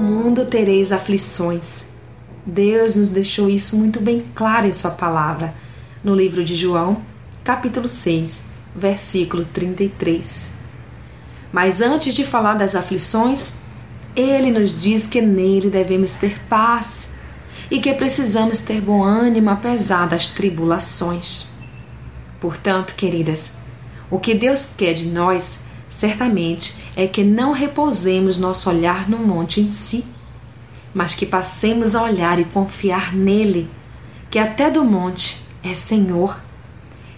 mundo tereis aflições. Deus nos deixou isso muito bem claro em Sua palavra, no livro de João, capítulo 6, versículo 33. Mas antes de falar das aflições, ele nos diz que nele devemos ter paz e que precisamos ter bom ânimo apesar das tribulações. Portanto, queridas, o que Deus quer de nós, certamente, é que não repousemos nosso olhar no monte em si, mas que passemos a olhar e confiar nele, que até do monte é Senhor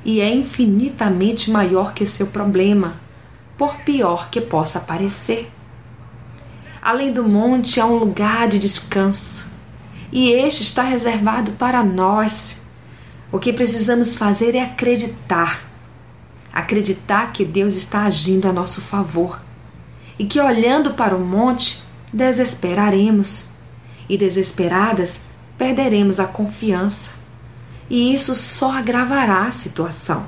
e é infinitamente maior que seu problema, por pior que possa parecer. Além do monte há um lugar de descanso, e este está reservado para nós. O que precisamos fazer é acreditar. Acreditar que Deus está agindo a nosso favor e que olhando para o monte desesperaremos e desesperadas perderemos a confiança. E isso só agravará a situação.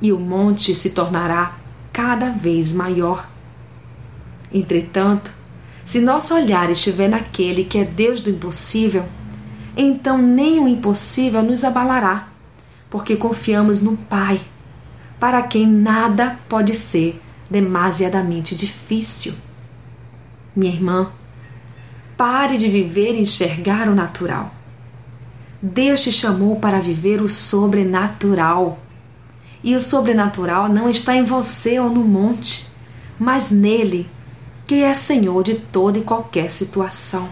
E o monte se tornará cada vez maior. Entretanto, se nosso olhar estiver naquele que é Deus do impossível, então nem o impossível nos abalará, porque confiamos no Pai, para quem nada pode ser demasiadamente difícil. Minha irmã, pare de viver e enxergar o natural. Deus te chamou para viver o sobrenatural. E o sobrenatural não está em você ou no monte, mas nele que é Senhor de toda e qualquer situação.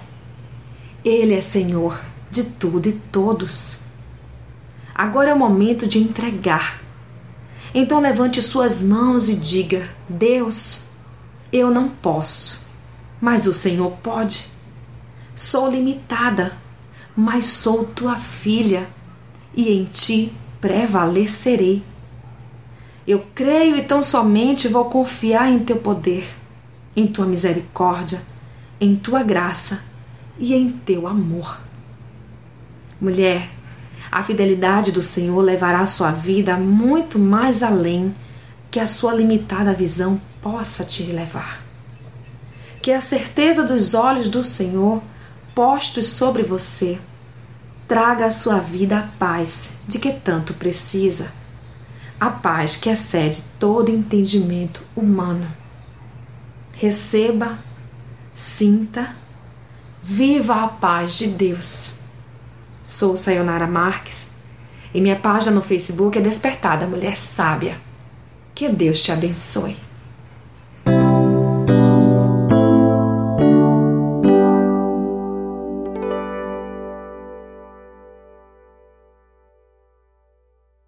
Ele é Senhor de tudo e todos. Agora é o momento de entregar. Então levante suas mãos e diga: Deus, eu não posso, mas o Senhor pode. Sou limitada, mas sou tua filha e em ti prevalecerei. Eu creio e tão somente vou confiar em teu poder em tua misericórdia, em tua graça e em teu amor. Mulher, a fidelidade do Senhor levará a sua vida muito mais além que a sua limitada visão possa te levar. Que a certeza dos olhos do Senhor postos sobre você traga à sua vida a paz de que tanto precisa, a paz que excede todo entendimento humano receba, sinta, viva a paz de Deus. Sou Sayonara Marques e minha página no Facebook é Despertada Mulher Sábia. Que Deus te abençoe.